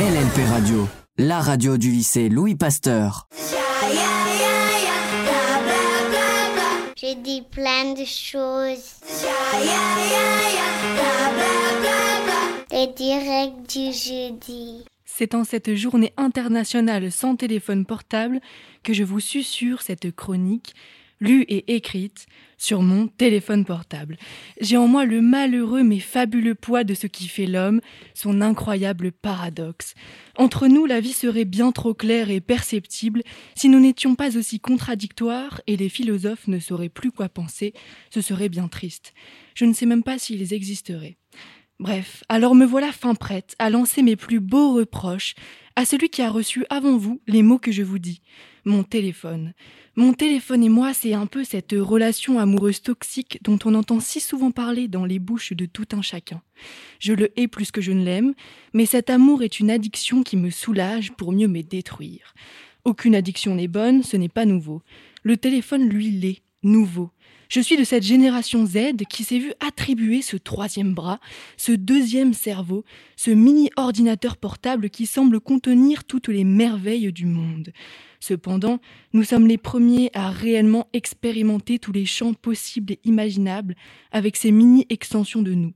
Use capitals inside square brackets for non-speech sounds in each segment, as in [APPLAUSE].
LLP Radio, la radio du lycée Louis Pasteur. J'ai dit plein de choses. Les directs du jeudi. C'est en cette journée internationale sans téléphone portable que je vous susurre cette chronique lue et écrite sur mon téléphone portable. J'ai en moi le malheureux mais fabuleux poids de ce qui fait l'homme, son incroyable paradoxe. Entre nous, la vie serait bien trop claire et perceptible si nous n'étions pas aussi contradictoires et les philosophes ne sauraient plus quoi penser, ce serait bien triste. Je ne sais même pas s'ils existeraient. Bref, alors me voilà fin prête à lancer mes plus beaux reproches à celui qui a reçu avant vous les mots que je vous dis. Mon téléphone. Mon téléphone et moi, c'est un peu cette relation amoureuse toxique dont on entend si souvent parler dans les bouches de tout un chacun. Je le hais plus que je ne l'aime, mais cet amour est une addiction qui me soulage pour mieux me détruire. Aucune addiction n'est bonne, ce n'est pas nouveau. Le téléphone, lui, l'est, nouveau. Je suis de cette génération Z qui s'est vu attribuer ce troisième bras, ce deuxième cerveau, ce mini-ordinateur portable qui semble contenir toutes les merveilles du monde. Cependant, nous sommes les premiers à réellement expérimenter tous les champs possibles et imaginables avec ces mini-extensions de nous.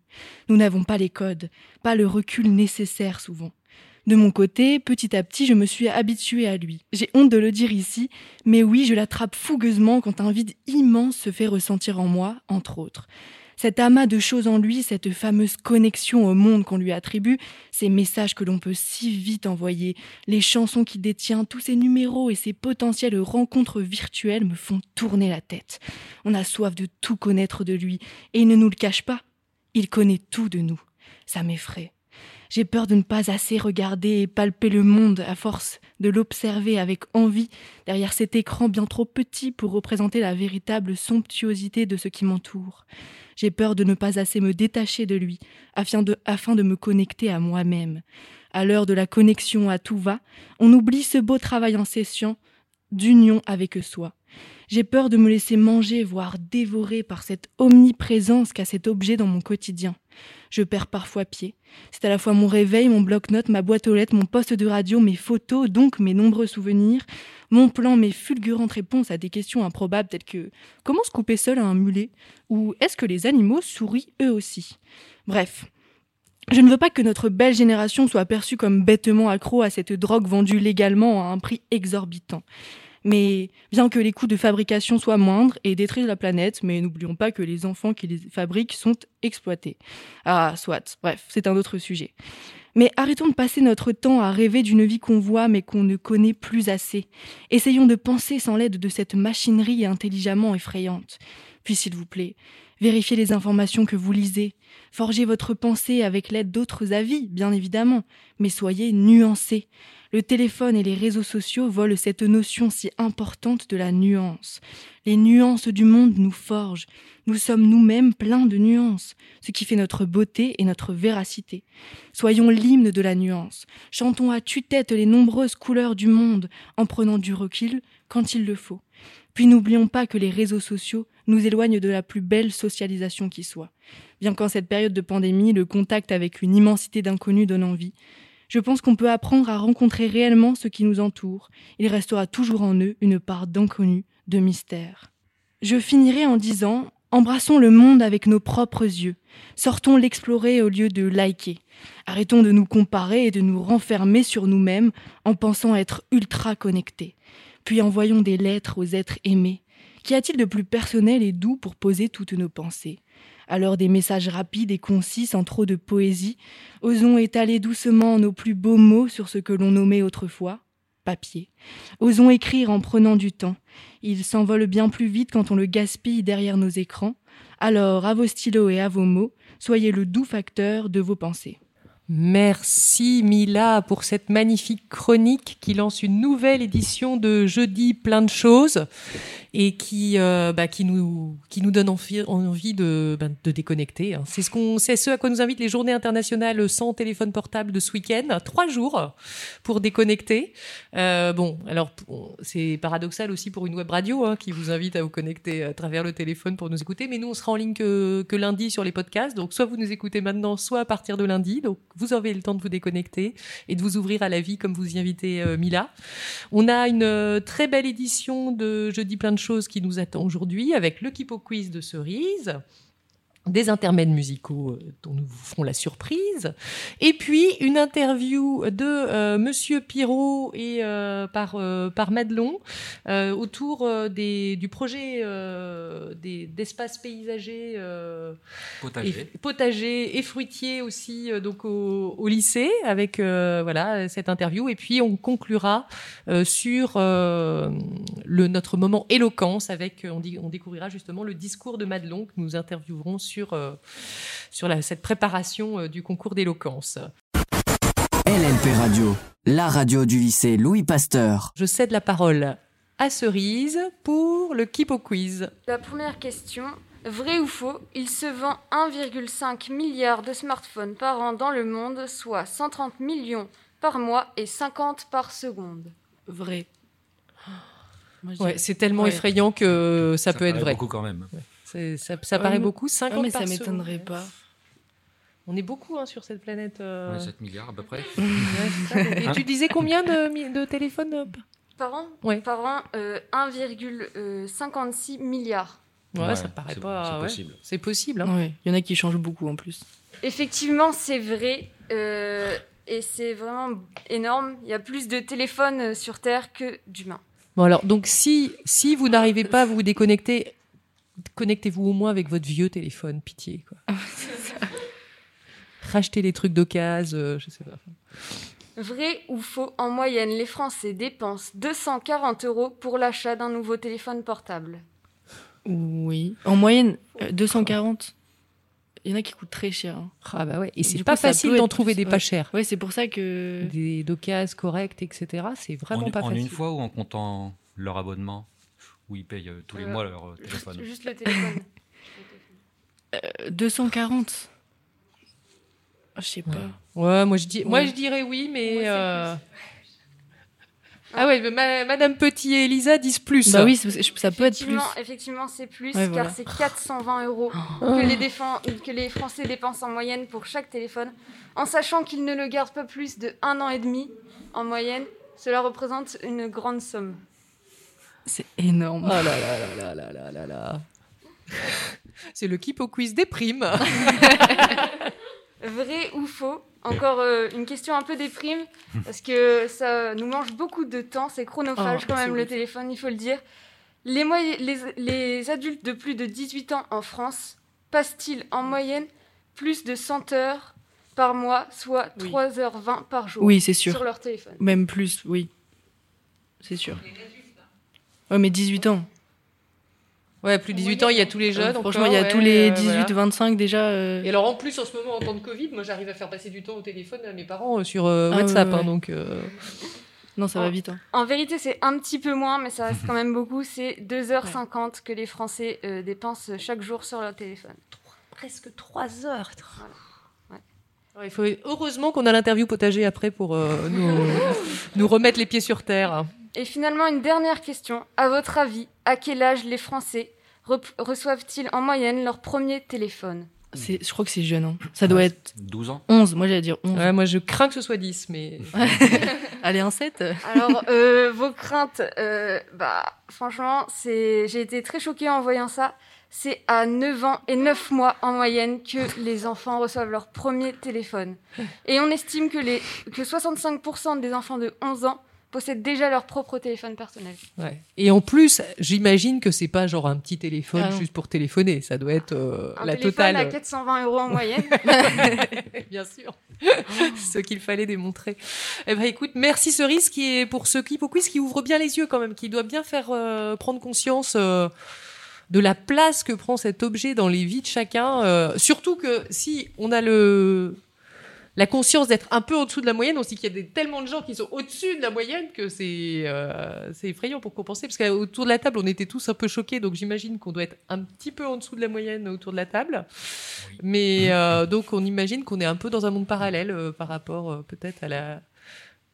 Nous n'avons pas les codes, pas le recul nécessaire souvent. De mon côté, petit à petit, je me suis habituée à lui. J'ai honte de le dire ici, mais oui, je l'attrape fougueusement quand un vide immense se fait ressentir en moi, entre autres. Cet amas de choses en lui, cette fameuse connexion au monde qu'on lui attribue, ces messages que l'on peut si vite envoyer, les chansons qu'il détient, tous ces numéros et ces potentielles rencontres virtuelles me font tourner la tête. On a soif de tout connaître de lui, et il ne nous le cache pas. Il connaît tout de nous. Ça m'effraie. J'ai peur de ne pas assez regarder et palper le monde à force de l'observer avec envie derrière cet écran bien trop petit pour représenter la véritable somptuosité de ce qui m'entoure. J'ai peur de ne pas assez me détacher de lui afin de, me connecter à moi-même. À l'heure de la connexion à tout va, on oublie ce beau travail incessant d'union avec soi. J'ai peur de me laisser manger, voire dévorer par cette omniprésence qu'a cet objet dans mon quotidien. Je perds parfois pied. C'est à la fois mon réveil, mon bloc-notes, ma boîte aux lettres, mon poste de radio, mes photos, donc mes nombreux souvenirs, mon plan, mes fulgurantes réponses à des questions improbables telles que comment se couper seul à un mulet? ou est-ce que les animaux sourient eux aussi? Bref, je ne veux pas que notre belle génération soit perçue comme bêtement accro à cette drogue vendue légalement à un prix exorbitant. Mais bien que les coûts de fabrication soient moindres et détruisent la planète, mais n'oublions pas que les enfants qui les fabriquent sont exploités. Ah, soit, bref, c'est un autre sujet. Mais arrêtons de passer notre temps à rêver d'une vie qu'on voit mais qu'on ne connaît plus assez. Essayons de penser sans l'aide de cette machinerie intelligemment effrayante. Puis s'il vous plaît, vérifiez les informations que vous lisez. Forgez votre pensée avec l'aide d'autres avis, bien évidemment, mais soyez nuancés. Le téléphone et les réseaux sociaux volent cette notion si importante de la nuance. Les nuances du monde nous forgent. Nous sommes nous-mêmes pleins de nuances, ce qui fait notre beauté et notre véracité. Soyons l'hymne de la nuance. Chantons à tue-tête les nombreuses couleurs du monde en prenant du recul quand il le faut. Puis n'oublions pas que les réseaux sociaux nous éloignent de la plus belle socialisation qui soit. Bien qu'en cette période de pandémie, le contact avec une immensité d'inconnus donne envie, je pense qu'on peut apprendre à rencontrer réellement ce qui nous entoure. Il restera toujours en eux une part d'inconnu, de mystère. Je finirai en disant Embrassons le monde avec nos propres yeux. Sortons l'explorer au lieu de liker. Arrêtons de nous comparer et de nous renfermer sur nous-mêmes en pensant être ultra connectés. Puis envoyons des lettres aux êtres aimés. Qu'y a-t-il de plus personnel et doux pour poser toutes nos pensées? Alors des messages rapides et concis sans trop de poésie, osons étaler doucement nos plus beaux mots sur ce que l'on nommait autrefois papier. Osons écrire en prenant du temps. Il s'envole bien plus vite quand on le gaspille derrière nos écrans. Alors, à vos stylos et à vos mots, soyez le doux facteur de vos pensées. Merci Mila pour cette magnifique chronique qui lance une nouvelle édition de Jeudi plein de choses. Et qui, euh, bah, qui, nous, qui nous donne envie, de, ben, de déconnecter. hein. C'est ce, qu'on, à quoi nous invitent les journées internationales sans téléphone portable de ce week-end. Trois jours pour déconnecter. Euh, bon, alors c'est paradoxal aussi pour une web radio hein, qui vous invite à vous connecter à travers le téléphone pour nous écouter. Mais nous, on sera en ligne que, lundi sur les podcasts. Donc, soit vous nous écoutez maintenant, soit à partir de lundi. Donc, vous avez le temps de vous déconnecter et de vous ouvrir à la vie comme vous y invitez euh, Mila. On a une très belle édition de Jeudi plein de choses qui nous attend aujourd'hui avec le Kipo Quiz de Cerise des intermèdes musicaux euh, dont nous vous ferons la surprise, et puis une interview de euh, Monsieur Pirot et euh, par euh, par Madelon autour des du projet euh, des d'espaces paysagers euh, Potager. et, potagers et fruitiers aussi donc au, au lycée avec voilà cette interview et puis on conclura sur le notre moment éloquence avec on, dit, on découvrira justement le discours de Madelon que nous interviewerons sur euh, sur la, cette préparation euh, du concours d'éloquence. LLP Radio, la radio du lycée Louis Pasteur. Je cède la parole à Cerise pour le Kipo Quiz. La première question, vrai ou faux, il se vend 1,5 milliard de smartphones par an dans le monde, soit 130 millions par mois et 50 par seconde. Vrai. Je Ouais, c'est tellement Ouais. effrayant que ça, peut être vrai. beaucoup quand même. Ça, ça paraît beaucoup, 50 Ah, mais par ça seconde. m'étonnerait pas. On est beaucoup hein, sur cette planète. euh. Ouais, 7 milliards à peu près. [LAUGHS] Ouais, tu disais combien de, téléphones euh, Par an Ouais. Par an, euh, 1,56 milliards. Ouais, Ouais, ça paraît c'est- pas. c'est ouais. possible. C'est possible. hein. Ouais, il y en a qui changent beaucoup en plus. Effectivement, c'est vrai. euh, et c'est vraiment énorme. Il y a plus de téléphones euh, sur Terre que d'humains. Bon alors, donc si si vous n'arrivez pas à vous déconnecter, connectez-vous au moins avec votre vieux téléphone, pitié quoi. [LAUGHS] Rachetez les trucs d'occasion, euh, je sais pas. Vrai ou faux, en moyenne, les Français dépensent 240 euros pour l'achat d'un nouveau téléphone portable. Oui. En moyenne, euh, 240. Il y en a qui coûtent très cher. hein. Ah bah ouais. Et c'est pas coup, facile d'en trouver plus, des pas ouais. chers. Ouais, c'est pour ça que. Des d'occasion correctes, etc. C'est vraiment en, pas en facile. une fois ou en comptant leur abonnement? Où ils payent euh, tous les Euh, mois leur euh, téléphone. juste le téléphone. [LAUGHS] Euh, 240. Ah, Je sais pas. Ouais, moi je dis, moi je dirais oui, mais. Euh, Ah ouais, mais ma- Madame Petit et Elisa disent plus. Bah oui, ça peut être plus. Effectivement, effectivement, c'est plus, Ouais, voilà. car c'est 420 euros que les, défen- que les Français dépensent en moyenne pour chaque téléphone, en sachant qu'ils ne le gardent pas plus de un an et demi en moyenne. Cela représente une grande somme. C'est énorme. C'est le Kipo Quiz des primes. [LAUGHS] Vrai ou faux Encore euh, une question un peu des primes, parce que ça nous mange beaucoup de temps, c'est chronophage oh, quand même le téléphone, il faut le dire. Les, les adultes de plus de 18 ans en France passent-ils en moyenne plus de 100 heures par mois, soit 3h20 par jour oui, sûr. sur leur téléphone? Même plus, oui. C'est sûr. Les Ouais, mais 18 ans. Ouais, plus de 18 ans, il y a tous les jeunes. Euh, Franchement, encore, il y a ouais, tous les euh, 18, voilà. 25 déjà. euh, Et alors en plus, en ce moment, en temps de Covid, moi j'arrive à faire passer du temps au téléphone à mes parents euh, sur euh, Ah, WhatsApp. ouais, hein, donc, euh, Non, ça va vite. hein. En vérité, c'est un petit peu moins, mais ça reste quand même beaucoup. C'est 2h50 que les Français euh, dépensent chaque jour sur leur téléphone. presque 3 heures. Il faut... Heureusement qu'on a l'interview potager après pour euh, nous, [LAUGHS] nous remettre les pieds sur terre. Et finalement, une dernière question. À votre avis, à quel âge les Français reçoivent-ils en moyenne leur premier téléphone? Je crois que c'est jeune. hein. Ça doit être 12 ans 11. Moi, j'allais dire 11. Ouais, moi je crains que ce soit 10, mais. [LAUGHS] Allez, un 7 Alors, euh, vos craintes, euh, bah, franchement, c'est, j'ai été très choquée en voyant ça. C'est à 9 ans et 9 mois en moyenne que les enfants reçoivent leur premier téléphone. Et on estime que, les, que 65% des enfants de 11 ans possèdent déjà leur propre téléphone personnel. Ouais. Et en plus, j'imagine que c'est pas genre un petit téléphone Ah juste pour téléphoner. Ça doit être euh, Un la téléphone totale. à 420 euros en moyenne. [LAUGHS] Bien sûr. ce qu'il fallait démontrer. Eh ben, écoute, merci Cerise qui est pour ce clip au quiz qui ouvre bien les yeux quand même, qui doit bien faire euh, prendre conscience euh, de la place que prend cet objet dans les vies de chacun. euh, surtout que si on a le la conscience d'être un peu au-dessous de la moyenne. On sait qu'il y a des, tellement de gens qui sont au-dessus de la moyenne que c'est euh, c'est effrayant pour compenser. Parce qu'autour de la table, on était tous un peu choqués. Donc j'imagine qu'on doit être un petit peu en dessous de la moyenne autour de la table. Mais euh, donc on imagine qu'on est un peu dans un monde parallèle euh, par rapport peut-être à la,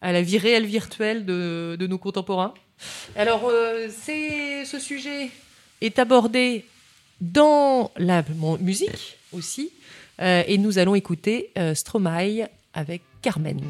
à la vie réelle virtuelle de, de nos contemporains. Alors c'est ce sujet est abordé dans la mon- musique aussi. Euh, et nous allons écouter euh, Stromae avec Carmen.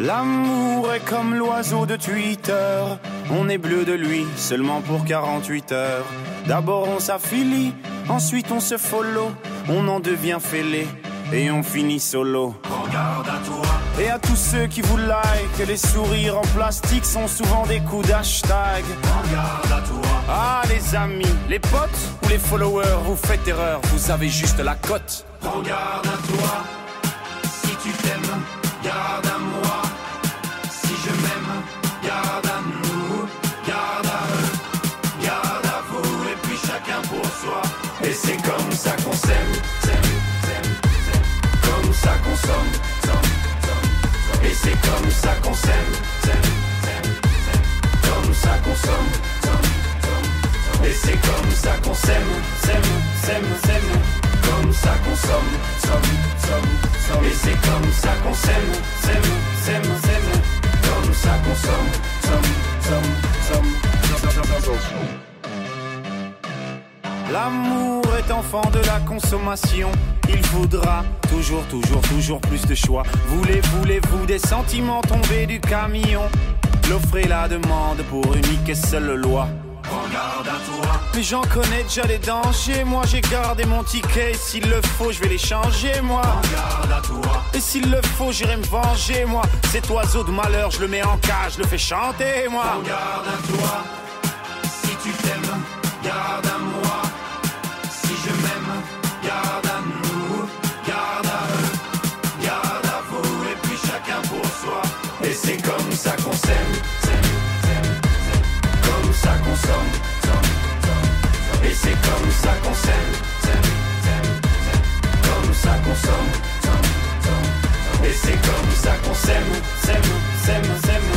L'amour est comme l'oiseau de Twitter. On est bleu de lui seulement pour 48 heures. D'abord on s'affilie, ensuite on se follow. On en devient fêlé et on finit solo. Regarde à toi. Et à tous ceux qui vous like, les sourires en plastique sont souvent des coups d'hashtag. Regarde à toi. Ah les amis, les potes ou les followers, vous faites erreur, vous avez juste la cote. Regarde à toi. Si tu t'aimes, garde à moi. Si je m'aime, garde à nous, garde à eux, garde à vous, et puis chacun pour soi. Et c'est comme ça qu'on s'aime, comme ça qu'on somme. Et c'est comme ça qu'on s'aime, comme ça qu'on somme. Et c'est comme ça qu'on s'aime, s'aime, s'aime, s'aime. Comme ça qu'on somme, somme, somme, somme. Et c'est comme ça qu'on s'aime, s'aime, s'aime, s'aime. Comme ça qu'on somme, somme, somme, somme. L'amour est enfant de la consommation. Il voudra toujours, toujours, toujours plus de choix. Voulez, voulez-vous des sentiments tombés du camion? L'offre et la demande pour unique et seule loi. Regarde à toi. Mais j'en connais déjà les dangers. Moi j'ai gardé mon ticket. Et S'il le faut, je vais les changer, moi. À toi. Et s'il le faut, j'irai me venger, moi. Cet oiseau de malheur, je le mets en cage, je le fais chanter, moi. À toi. Si tu t'aimes, Et c'est comme ça qu'on s'aime, s'aime, s'aime, s'aime.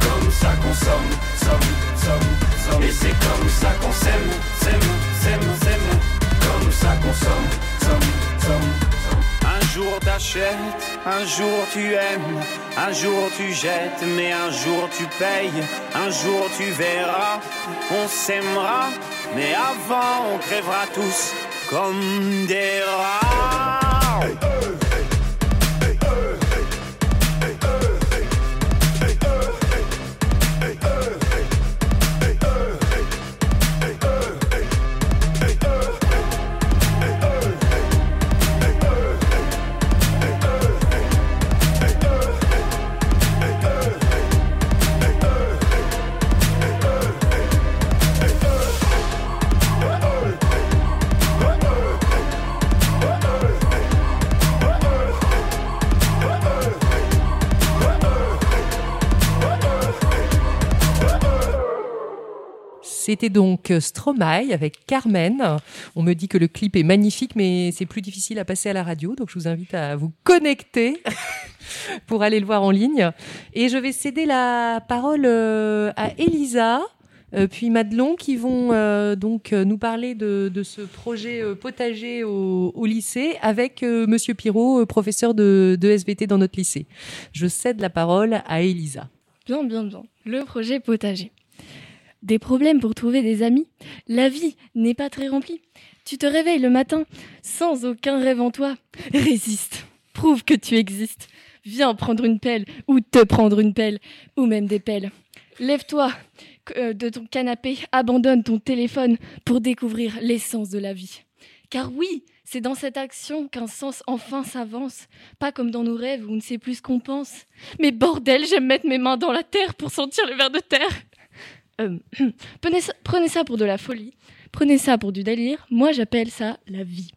comme ça qu'on somme, somme, somme, somme. Et c'est comme ça qu'on s'aime, s'aime, s'aime, s'aime. Comme ça qu'on somme, somme, somme. Un jour t'achètes, un jour tu aimes, un jour tu jettes, mais un jour tu payes, un jour tu verras, on s'aimera, mais avant on crèvera tous comme des rats. Donc Stromae avec Carmen. On me dit que le clip est magnifique, mais c'est plus difficile à passer à la radio, donc je vous invite à vous connecter [LAUGHS] pour aller le voir en ligne. Et je vais céder la parole euh, à Elisa. euh, puis Madelon qui vont euh, donc euh, nous parler de, ce projet euh, potager au, lycée avec euh, Monsieur Pirot, euh, professeur de, de SVT dans notre lycée. Je cède la parole à Elisa. Bien, bien, bien. Le projet potager. Des problèmes pour trouver des amis La vie n'est pas très remplie. Tu te réveilles le matin sans aucun rêve en toi. Résiste. Prouve que tu existes. Viens prendre une pelle ou te prendre une pelle ou même des pelles. Lève-toi euh, de ton canapé, abandonne ton téléphone pour découvrir l'essence de la vie. Car oui, c'est dans cette action qu'un sens enfin s'avance, pas comme dans nos rêves où on ne sait plus ce qu'on pense. Mais bordel, j'aime mettre mes mains dans la terre pour sentir le ver de terre. Euh, [CLEARS THROAT] prenez, ça, pour de la folie, prenez ça pour du délire, moi j'appelle ça la vie.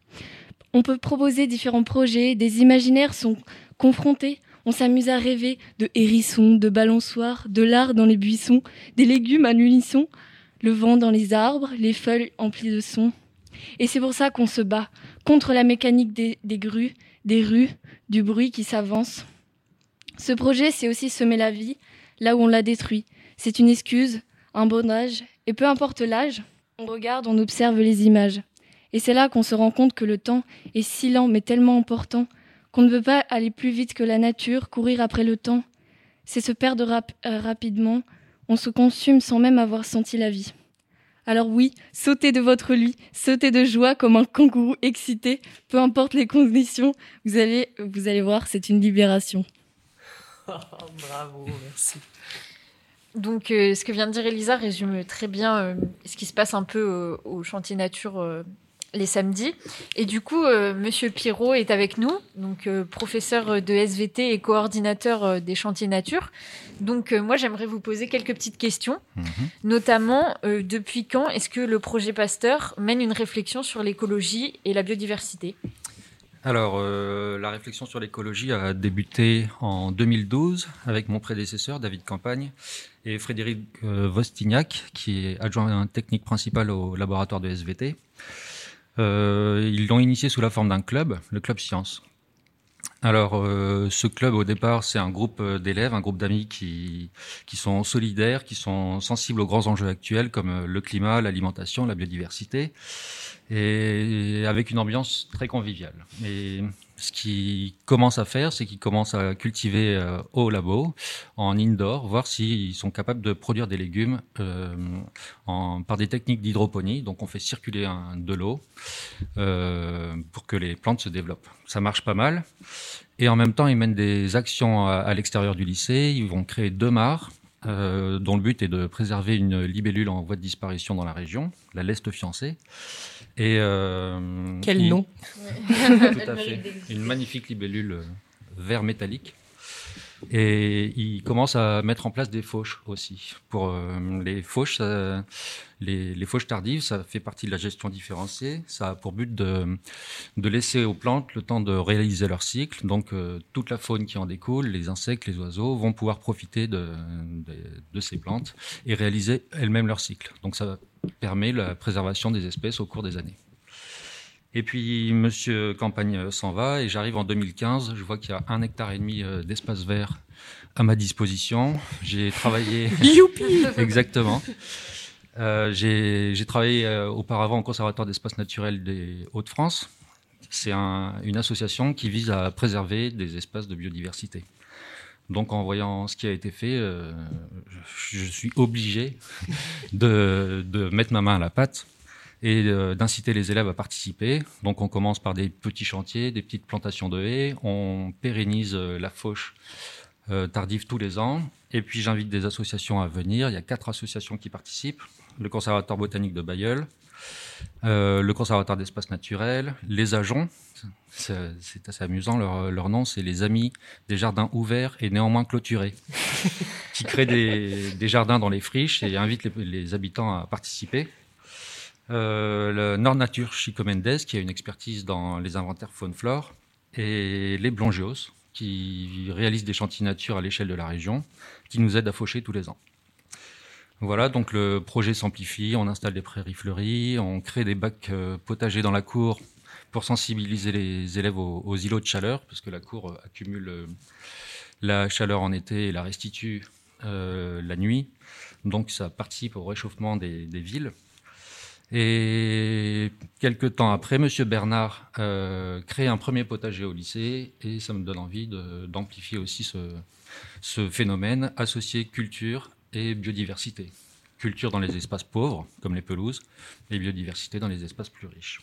On peut proposer différents projets, des imaginaires sont confrontés, on s'amuse à rêver de hérissons, de balançoires, de l'art dans les buissons, des légumes à l'unisson, le vent dans les arbres, les feuilles emplies de sons. Et c'est pour ça qu'on se bat contre la mécanique des, des grues, des rues, du bruit qui s'avance. Ce projet, c'est aussi semer la vie là où on l'a détruit. C'est une excuse, un bon âge, et peu importe l'âge, on regarde, on observe les images. Et c'est là qu'on se rend compte que le temps est si lent mais tellement important qu'on ne veut pas aller plus vite que la nature, courir après le temps. C'est se perdre euh, rapidement, on se consume sans même avoir senti la vie. Alors oui, sautez de votre lit, sautez de joie comme un kangourou excité, peu importe les conditions, vous allez, vous allez voir, c'est une libération. [LAUGHS] Bravo, merci. Donc, euh, ce que vient de dire Elisa résume très bien euh, ce qui se passe un peu euh, au chantier nature les samedis. Et du coup, Monsieur Pirot est avec nous, donc professeur de SVT et coordinateur des chantiers nature. Donc, moi, j'aimerais vous poser quelques petites questions, Mhm. notamment depuis quand est-ce que le projet Pasteur mène une réflexion sur l'écologie et la biodiversité? Alors, euh, la réflexion sur l'écologie a débuté en 2012 avec mon prédécesseur, David Campagne, et Frédéric euh, Vostignac, qui est adjoint technique principal au laboratoire de SVT. Euh, ils l'ont initié sous la forme d'un club, le Club Science. Alors, euh, ce club, au départ, c'est un groupe d'élèves, un groupe d'amis qui, qui sont solidaires, qui sont sensibles aux grands enjeux actuels comme le climat, l'alimentation, la biodiversité, et avec une ambiance très conviviale. Ce qu'ils commencent à faire, c'est qu'ils commencent à cultiver euh, au labo, en indoor, voir s'ils sont capables de produire des légumes euh, par des techniques d'hydroponie. Donc, on fait circuler de l'eau euh, pour que les plantes se développent. Ça marche pas mal. Et en même temps, ils mènent des actions à, à l'extérieur du lycée. Ils vont créer deux mares, dont le but est de préserver une libellule en voie de disparition dans la région, la leste fiancée. Et euh, Quel nom [LAUGHS] Tout à fait. Une magnifique libellule euh, vert métallique. Et ils commencent à mettre en place des fauches aussi. Pour euh, les fauches, ça- les, les fauches tardives, ça fait partie de la gestion différenciée. Ça a pour but de, de laisser aux plantes le temps de réaliser leur cycle. Donc euh, toute la faune qui en découle, les insectes, les oiseaux, vont pouvoir profiter de, de, de ces plantes et réaliser elles-mêmes leur cycle. Donc ça permet la préservation des espèces au cours des années. Et puis, Monsieur Campagne s'en va et j'arrive en 2015. Je vois qu'il y a un hectare et demi euh, d'espace vert à ma disposition. J'ai travaillé. [LAUGHS] Youpi [LAUGHS] Exactement. Euh, J'ai j'ai travaillé euh, auparavant au Conservatoire d'espace naturel des Hauts-de-France. C'est un- une association qui vise à préserver des espaces de biodiversité. Donc, en voyant ce qui a été fait, euh, je, suis obligé [LAUGHS] de, mettre ma main à la pâte et euh, d'inciter les élèves à participer. Donc on commence par des petits chantiers, des petites plantations de haies, on pérennise euh, la fauche tardive tous les ans, et puis j'invite des associations à venir. Il y a quatre associations qui participent, le Conservatoire botanique de Bayeul, euh, le Conservatoire d'espace naturel, les Agents, c'est assez amusant, leur, nom c'est les Amis des jardins ouverts et néanmoins clôturés, [LAUGHS] qui créent des, jardins dans les friches et invitent les, les habitants à participer. Euh, le Nord Nature Chico Mendes, qui a une expertise dans les inventaires faune-flore, et les Blongios, qui réalisent des chantiers nature à l'échelle de la région, qui nous aident à faucher tous les ans. Voilà, donc le projet s'amplifie, on installe des prairies fleuries, on crée des bacs euh, potagers dans la cour pour sensibiliser les élèves aux, îlots de chaleur, parce que la cour euh, accumule euh, la chaleur en été et la restitue la nuit. Donc ça participe au réchauffement des, villes. Et quelques temps après, Monsieur Bernard crée un premier potager au lycée et ça me donne envie d'amplifier aussi ce, ce phénomène associé culture et biodiversité. Culture dans les espaces pauvres, comme les pelouses, et biodiversité dans les espaces plus riches.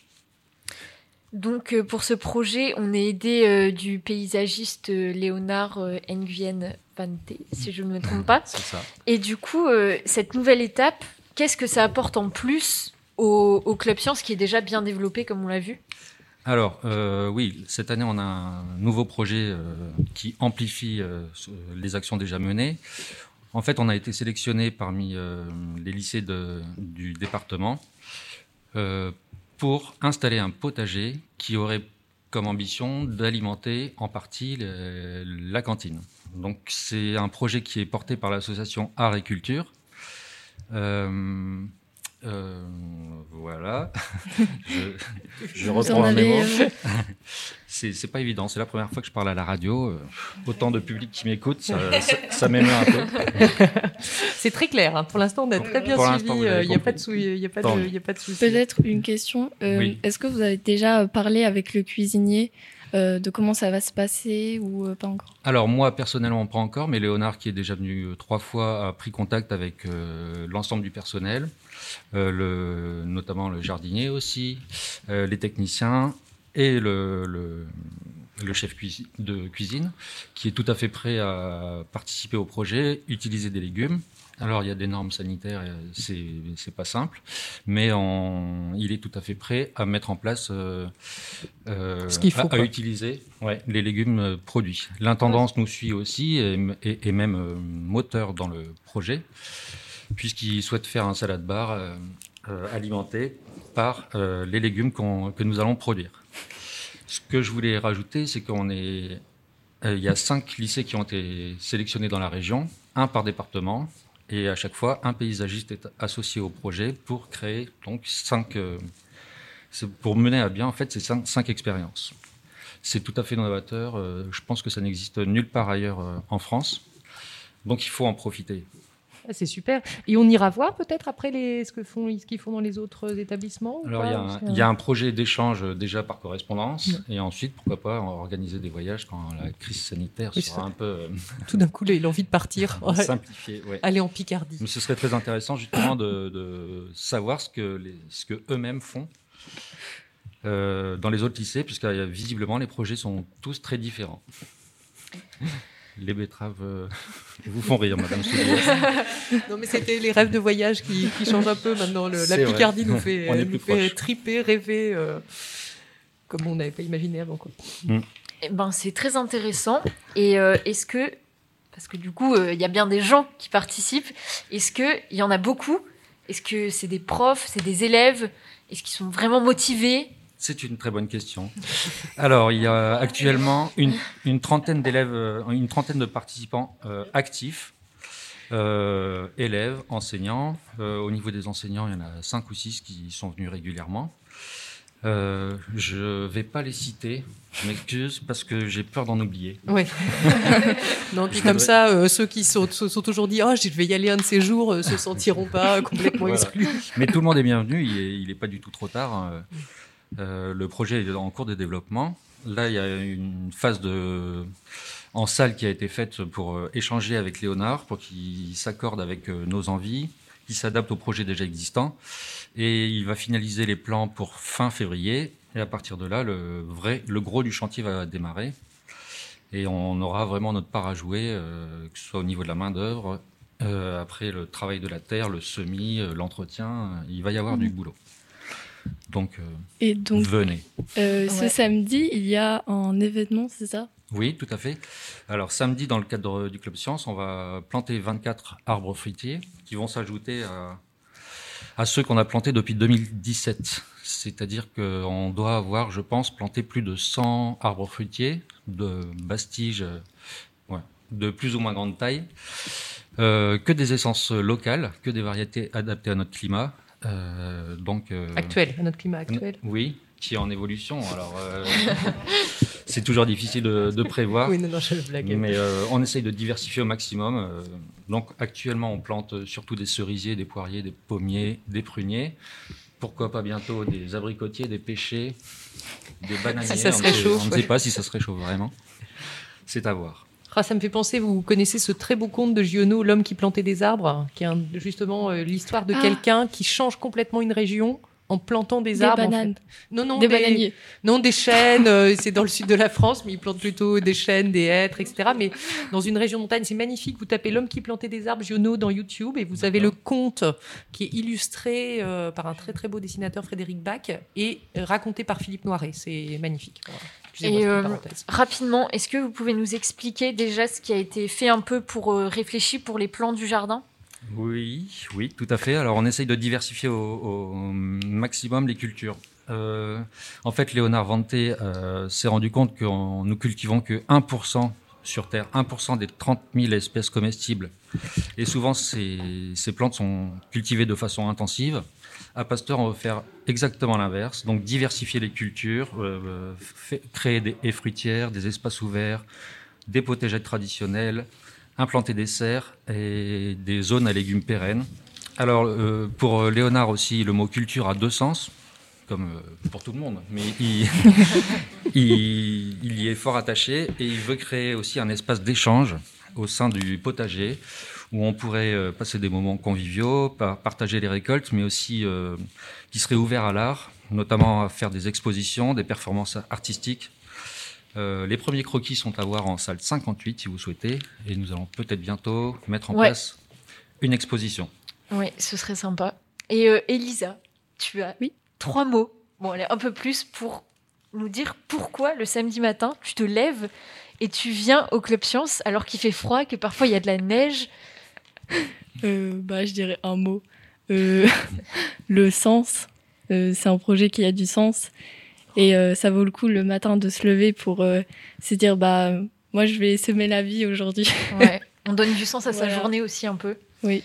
Donc, euh, pour ce projet, on est aidé euh, du paysagiste euh, Léonard Nguyen Vante, si je ne me trompe pas. Ça. Et du coup, cette nouvelle étape, qu'est-ce que ça apporte en plus au, au Club Science qui est déjà bien développé, comme on l'a vu? Alors, euh, oui, cette année, on a un nouveau projet euh, qui amplifie euh, les actions déjà menées. En fait, on a été sélectionné parmi euh, les lycées du département euh, pour installer un potager qui aurait comme ambition d'alimenter en partie la cantine. Donc, c'est un projet qui est porté par l'association Art et Culture. Euh, Euh, voilà. [LAUGHS] je, reprends en un mémo. euh, [LAUGHS] C'est c'est pas évident. C'est la première fois que je parle à la radio. euh, Autant de public qui m'écoute, ça, ça, ça m'émeut un peu. [LAUGHS] C'est très clair. hein. Pour l'instant, on a très bien Pour suivi. Il n'y a pas de sou- y a pas de, mieux. y a pas de souci. Peut-être une question. euh, Oui. Est-ce que vous avez déjà parlé avec le cuisinier euh, de comment ça va se passer ou euh, pas encore? Alors moi personnellement pas encore, mais Léonard qui est déjà venu euh, trois fois a pris contact avec euh, l'ensemble du personnel, euh, le, notamment le jardinier aussi, euh, les techniciens et le, le, le chef cuisi- de cuisine qui est tout à fait prêt à participer au projet, utiliser des légumes. Alors il y a des normes sanitaires, euh, c'est pas simple, mais on- il est tout à fait prêt à mettre en place, euh, euh, Ce qu'il faut, à- utiliser ouais, les légumes euh, produits. L'intendance nous suit aussi et, et- et même euh, moteur dans le projet, puisqu'il souhaite faire un salade bar euh, euh, alimenté par euh, les légumes que nous allons produire. Ce que je voulais rajouter, c'est qu'on est, il y a cinq lycées qui ont été sélectionnés dans la région, un par département, et à chaque fois, un paysagiste est associé au projet pour créer donc cinq, pour mener à bien en fait ces cinq, expériences. C'est tout à fait novateur. je pense que ça n'existe nulle part ailleurs en France, donc il faut en profiter. Ah, C'est super. Et on ira voir peut-être après les, ce que font, ce qu'ils font dans les autres établissements Alors il y a un, que- il y a un projet d'échange euh, déjà par correspondance, et ensuite pourquoi pas organiser des voyages quand la crise sanitaire Oui, sera un peu euh, Tout d'un coup, là, il a envie de partir. [LAUGHS] Ouais. Aller en Picardie. Mais ce serait très intéressant justement de, de savoir ce que, les, ce que eux-mêmes font euh, dans les autres lycées, puisque visiblement les projets sont tous très différents. Les betteraves euh, vous font rire, Madame [LAUGHS] non, mais c'était les rêves de voyage qui, qui changent un peu maintenant. Le- la vrai. Picardie nous fait, [LAUGHS] On est nous fait triper, rêver, euh, comme on n'avait pas imaginé avant. Quoi. Eh ben, c'est très intéressant. Et euh, est-ce que, parce que du coup, euh, il y a bien des gens qui participent, est-ce qu'il y en a beaucoup? Est-ce que c'est des profs, c'est des élèves? Est-ce qu'ils sont vraiment motivés? C'est une très bonne question. Alors, il y a actuellement une, une trentaine d'élèves, euh, une trentaine de participants euh, actifs, euh, élèves, enseignants. Euh, au niveau des enseignants, il y en a cinq ou six qui sont venus régulièrement. Euh, je vais pas les citer, je m'excuse parce que j'ai peur d'en oublier. Ouais. [LAUGHS] non, puis comme voudrais- ça, euh, ceux qui sont, se sont toujours dit Oh, je vais y aller un de ces jours, euh, se sentiront pas complètement Voilà. exclus. Mais tout le monde est bienvenu, il est, il est pas du tout trop tard. Euh, le projet est en cours de développement. Là, il y a une phase de en salle qui a été faite pour euh, échanger avec Léonard, pour qu'il s'accorde avec euh, nos envies, qu'il s'adapte au projet déjà existant. Et il va finaliser les plans pour fin février. Et à partir de là, le vrai, le gros du chantier va démarrer. Et on aura vraiment notre part à jouer, que ce soit au niveau de la main-d'œuvre, après le travail de la terre, le semis, l'entretien. il va y avoir du boulot. Donc, euh, Et donc, venez. euh, ce Ouais. samedi, il y a un événement, c'est ça? Oui, tout à fait. Alors samedi, dans le cadre du Club Science, on va planter 24 arbres fruitiers qui vont s'ajouter à, à ceux qu'on a plantés depuis 2017. C'est-à-dire qu'on doit avoir, je pense, planté plus de 100 arbres fruitiers de bastiges euh, ouais, de plus ou moins grande taille, euh, que des essences locales, que des variétés adaptées à notre climat. Euh, donc, euh, Actuel, à notre climat actuel. Oui, qui est en évolution. Alors, euh, [LAUGHS] c'est toujours difficile de, de prévoir. Oui, non, non, je blague. Mais on essaye de diversifier au maximum. donc actuellement, on plante surtout des cerisiers, des poiriers, des pommiers, des pruniers. Pourquoi pas bientôt des abricotiers, des pêchers, des bananiers. Si ça se on ne sait- réchauffe, On ne ouais. sait pas si ça se réchauffe vraiment. C'est à voir. Ah, ça me fait penser, vous connaissez ce très beau conte de Giono, L'homme qui plantait des arbres, qui est un- justement euh, l'histoire de Ah. quelqu'un qui change complètement une région en plantant des, Des arbres. en bananes. fait. Non, non, Des bananiers. Non, des chênes, euh, c'est dans le sud de la France, mais ils plantent plutôt des chênes, des hêtres, etc. Mais dans une région de montagne, c'est magnifique. Vous tapez l'homme qui plantait des arbres Giono dans YouTube et vous avez le conte qui est illustré euh, par un très très beau dessinateur Frédéric Bach et raconté par Philippe Noiret. C'est magnifique. Voilà. Et euh, rapidement, est-ce que vous pouvez nous expliquer déjà ce qui a été fait un peu pour euh, réfléchir pour les plans du jardin? Oui, oui, tout à fait. Alors, on essaye de diversifier au, maximum les cultures. Euh, en fait, Léonard Vanté euh, s'est rendu compte que nous cultivons que 1% sur Terre 1% des 30 000 espèces comestibles. Et souvent, ces, plantes sont cultivées de façon intensive. À Pasteur, on veut faire exactement l'inverse, donc diversifier les cultures, euh, créer des haies fruitières, des espaces ouverts, des potagettes traditionnelles, implanter des serres et des zones à légumes pérennes. Alors, euh, pour Léonard aussi, le mot culture a deux sens, comme euh, pour tout le monde, mais [LAUGHS] il, y est fort attaché et il veut créer aussi un espace d'échange au sein du potager où on pourrait euh, passer des moments conviviaux, par- partager les récoltes, mais aussi euh, qui serait ouvert à l'art, notamment à faire des expositions, des performances artistiques. Euh, les premiers croquis sont à voir en salle 58 si vous souhaitez, et nous allons peut-être bientôt mettre en Ouais. place une exposition. Oui, ce serait sympa. Et euh, Elisa, tu as trois mots, bon allez, un peu plus, pour nous dire pourquoi le samedi matin, tu te lèves et tu viens au Club Science alors qu'il fait froid, que parfois il y a de la neige. Euh, bah, je dirais un mot. Euh, [LAUGHS] le sens. Euh, c'est un projet qui a du sens. Et euh, ça vaut le coup le matin de se lever pour euh, se dire bah moi je vais semer la vie aujourd'hui. [LAUGHS] Ouais, [LAUGHS] on donne du sens à sa journée aussi un peu. Oui.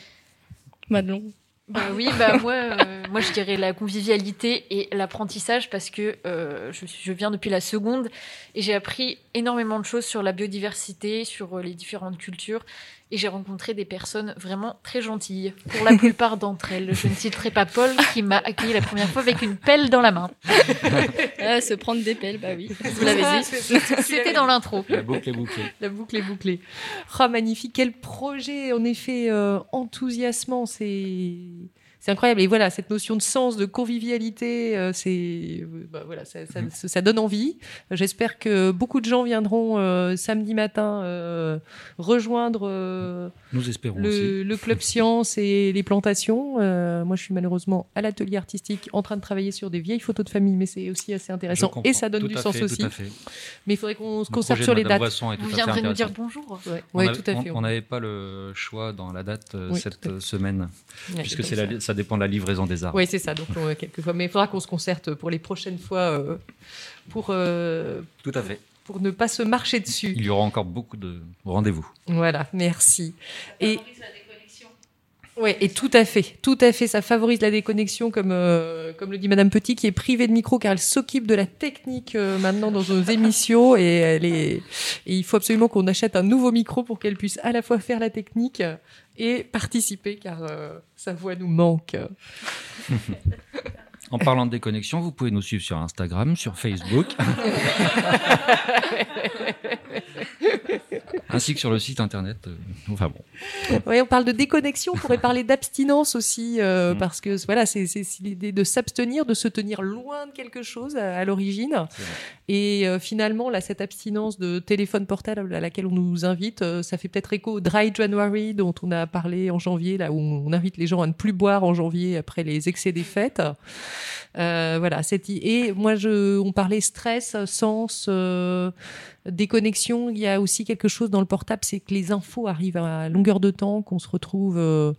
Madelon. Bah oui, bah moi, euh, moi je dirais la convivialité et l'apprentissage parce que euh, je, je viens depuis la seconde et j'ai appris énormément de choses sur la biodiversité, sur les différentes cultures et j'ai rencontré des personnes vraiment très gentilles. Pour la plupart d'entre elles, je ne citerai pas Paul qui m'a accueilli la première fois avec une pelle dans la main. [LAUGHS] Ah, se prendre des pelles, bah oui. Vous l'avez dit. [LAUGHS] C'était dans l'intro. La boucle est bouclée. La boucle est bouclée. Ah, magnifique. Quel projet, en effet, euh, enthousiasmant. C'est. C'est incroyable. Et voilà, cette notion de sens, de convivialité, euh, c'est, euh, bah, voilà, ça, ça- ça- ça donne envie. J'espère que beaucoup de gens viendront euh, samedi matin euh, rejoindre euh, Nous espérons le, aussi. le club [LAUGHS] science et les plantations. Euh, moi, je suis malheureusement à l'atelier artistique en train de travailler sur des vieilles photos de famille, mais c'est aussi assez intéressant et ça donne Tout du à sens fait, tout aussi. à fait. Mais il faudrait qu'on se concentre sur les dates. Vous viendrez nous dire bonjour. Ouais, On ouais, avait- tout à on- fait. On n'avait pas le choix dans la date euh, Oui, cette semaine, Ouais, puisque c'est ça dépend de la livraison des arbres. Oui, c'est ça. Donc, euh, quelquefois. Mais il faudra qu'on se concerte pour les prochaines fois euh, pour, euh, Tout à fait. pour ne pas se marcher dessus. Il y aura encore beaucoup de rendez-vous. Voilà, merci. Et Ouais, et tout à fait, tout à fait, ça favorise la déconnexion, comme euh, comme le dit Madame Petit, qui est privée de micro car elle s'occupe de la technique euh, maintenant dans nos émissions et elle est, et il faut absolument qu'on achète un nouveau micro pour qu'elle puisse à la fois faire la technique et participer car euh, sa voix nous manque. [LAUGHS] En parlant de déconnexion, vous pouvez nous suivre sur Instagram, sur Facebook, [LAUGHS] ainsi que sur le site internet. euh, Enfin bon. Oui, on parle de déconnexion, on pourrait parler d'abstinence aussi, euh, Mm. parce que voilà, c'est l'idée de s'abstenir, de se tenir loin de quelque chose à, à l'origine. Et euh, finalement, là, cette abstinence de téléphone portable à laquelle on nous invite, euh, ça fait peut-être écho au Dry January dont on a parlé en janvier, là où on invite les gens à ne plus boire en janvier après les excès des fêtes. Voilà, et moi, je, on parlait stress, sens, euh, déconnexion. Il y a aussi quelque chose dans le portable, c'est que les infos arrivent à longueur de temps, qu'on se retrouve euh,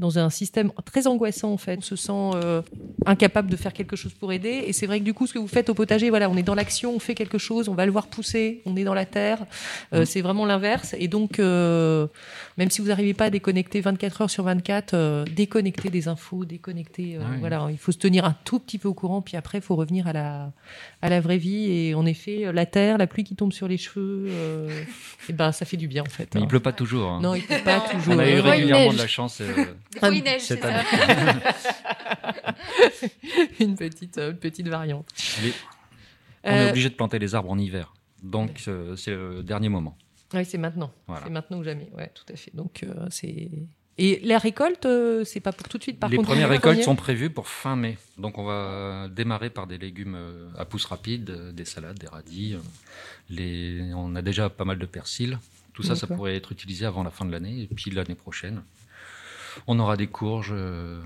dans un système très angoissant en fait. On se sent euh, incapable de faire quelque chose pour aider. Et c'est vrai que du coup, ce que vous faites au potager, voilà, on est dans l'action, on fait quelque chose, on va le voir pousser, on est dans la terre. Euh, Mm. C'est vraiment l'inverse. Et donc, euh, même si vous n'arrivez pas à déconnecter 24 heures sur 24, euh, déconnecter des infos, déconnecter. euh, Ah oui. Voilà, il faut se tenir un tout petit peu au courant, puis après, il faut revenir à la, à la vraie vie. Et en effet, la terre, la pluie qui tombe sur les cheveux, euh, [LAUGHS] et ben, ça fait du bien en fait. Mais hein. il pleut pas toujours. hein. Non, il peut pas toujours. On a eu régulièrement de la chance. Des fois, il neige, c'est ça. [LAUGHS] une petite, euh, petite variante. Les- On est Euh, obligé de planter les arbres en hiver. Donc, euh, c'est le dernier moment. Oui, c'est maintenant. Voilà. C'est maintenant ou jamais. Ouais, tout à fait. Donc, euh, c'est. Et la récolte, c'est pas pour tout de suite. Par les contre, premières les récoltes premiers- sont prévues pour fin mai. Donc, on va démarrer par des légumes à pousse rapide, des salades, des radis. Les... On a déjà pas mal de persil. Tout ça, ça pourrait être utilisé avant la fin de l'année. Et puis, l'année prochaine, on aura des courges euh,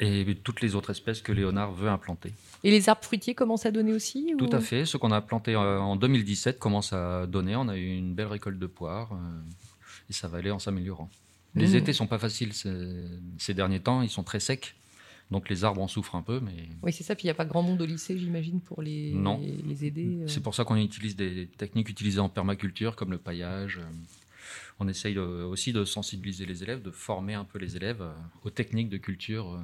et toutes les autres espèces que Léonard veut implanter. Et les arbres fruitiers commencent à donner aussi Tout ou- à fait. Ce qu'on a planté euh, en 2017 commence à donner. On a eu une belle récolte de poires euh, et ça va aller en s'améliorant. Les Mmh. étés sont pas faciles ces, ces derniers temps. Ils sont très secs. Donc les arbres en souffrent un peu, mais Oui, c'est ça. Puis il n'y a pas grand monde au lycée, j'imagine, pour les, Non. les aider. euh. c'est pour ça qu'on utilise des techniques utilisées en permaculture, comme le paillage. On essaye euh, aussi de sensibiliser les élèves, de former un peu les élèves euh, aux techniques de culture euh,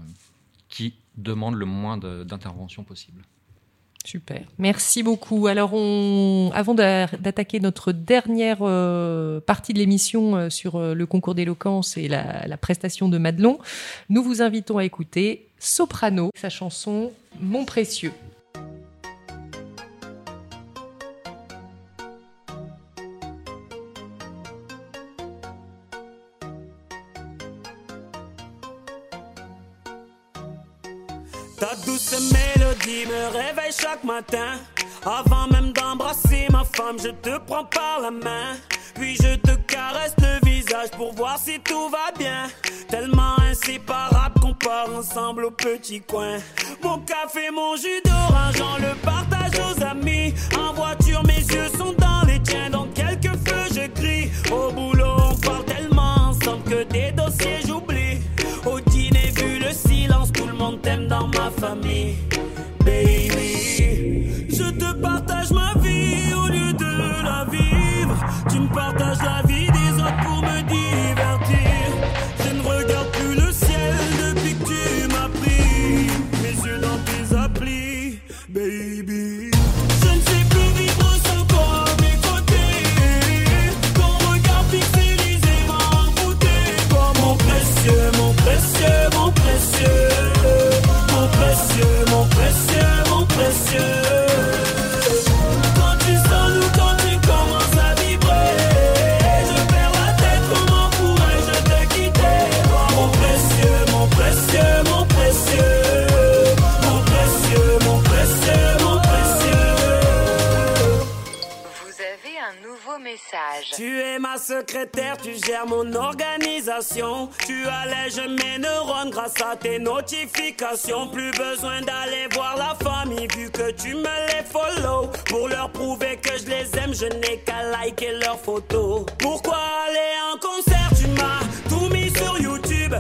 qui demandent le moins d'intervention possible. Super. Merci beaucoup. Alors, on, avant d'a- d'attaquer notre dernière partie de l'émission sur le concours d'éloquence et la, la prestation de Madelon, nous vous invitons à écouter Soprano, sa chanson Mon précieux. Ta douce mélodie me réveille chaque matin. Avant même d'embrasser ma femme, je te prends par la main. Puis je te caresse le visage pour voir si tout va bien. Tellement inséparable qu'on part ensemble au petit coin. Mon café, mon jus d'orange, on le partage aux amis. En voiture, mes yeux sont dans les tiens. Dans quelques feux, je crie. Au boulot, on parle tellement ensemble que des dossiers j'oublie. T'aime dans ma famille. Baby, je te partage ma vie au lieu de la vivre. Tu me partages la vie Tu es ma secrétaire, tu gères mon organisation. Tu allèges mes neurones grâce à tes notifications. Plus besoin d'aller voir la famille vu que tu me les follow. Pour leur prouver que je les aime, je n'ai qu'à liker leurs photos. Pourquoi aller en concert? Tu m'as tout mis sur YouTube.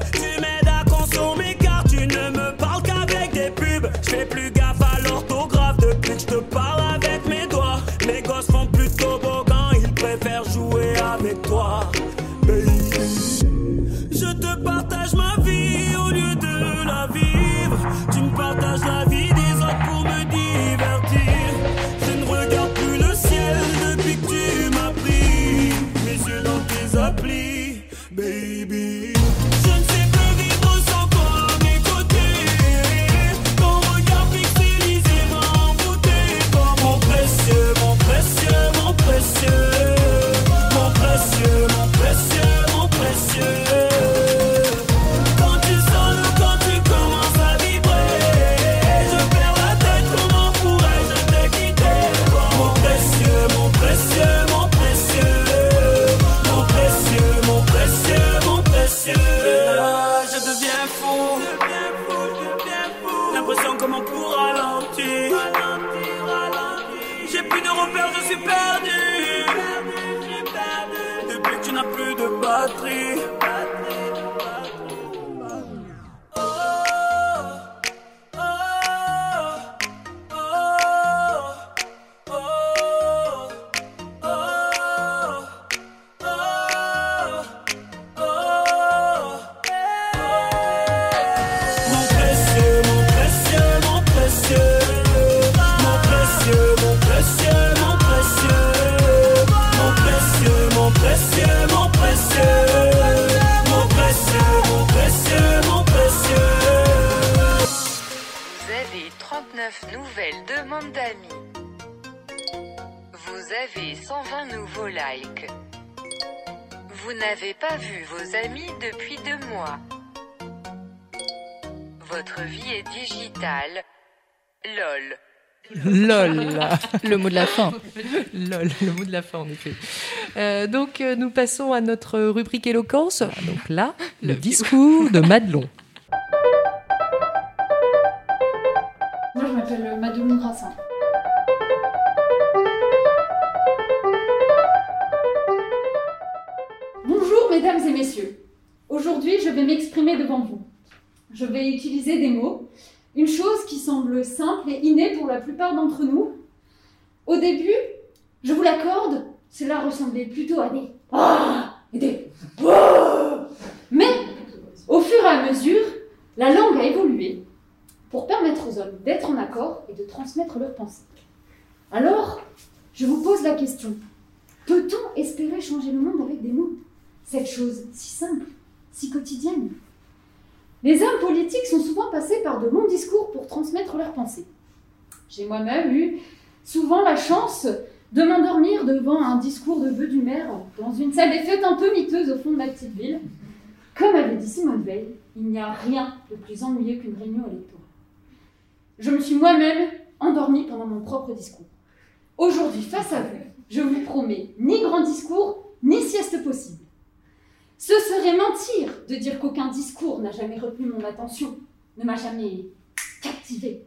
39 nouvelles demandes d'amis. Vous avez 120 nouveaux likes. Vous n'avez pas vu vos amis depuis deux mois. Votre vie est digitale. LOL. LOL. [LAUGHS] Le mot de la fin. LOL, le mot de la fin, en effet. Euh, donc, euh, nous passons à notre rubrique éloquence. Donc là, le discours de Madelon. M'appelle Madelon Grassin. Bonjour, mesdames et messieurs. Aujourd'hui, je vais m'exprimer devant vous. je vais utiliser des mots. Une chose qui semble simple et innée pour la plupart d'entre nous. Au début, je vous l'accorde, cela ressemblait plutôt à des ah et des ah Mais au fur et à mesure, la langue a évolué pour permettre aux hommes d'être en accord et de transmettre leurs pensées. Alors, je vous pose la question. Peut-on espérer changer le monde avec des mots? Cette chose si simple, si quotidienne. Les hommes politiques sont souvent passés par de longs discours pour transmettre leurs pensées. J'ai moi-même eu souvent la chance de m'endormir devant un discours de vœux du maire dans une salle des fêtes un peu miteuse au fond de ma petite ville. Comme avait dit Simone Veil, il n'y a rien de plus ennuyeux qu'une réunion électorale. Je me suis moi-même endormie pendant mon propre discours. Aujourd'hui, face à vous, je vous promets ni grand discours, ni sieste possible. Ce serait mentir de dire qu'aucun discours n'a jamais retenu mon attention, ne m'a jamais captivé.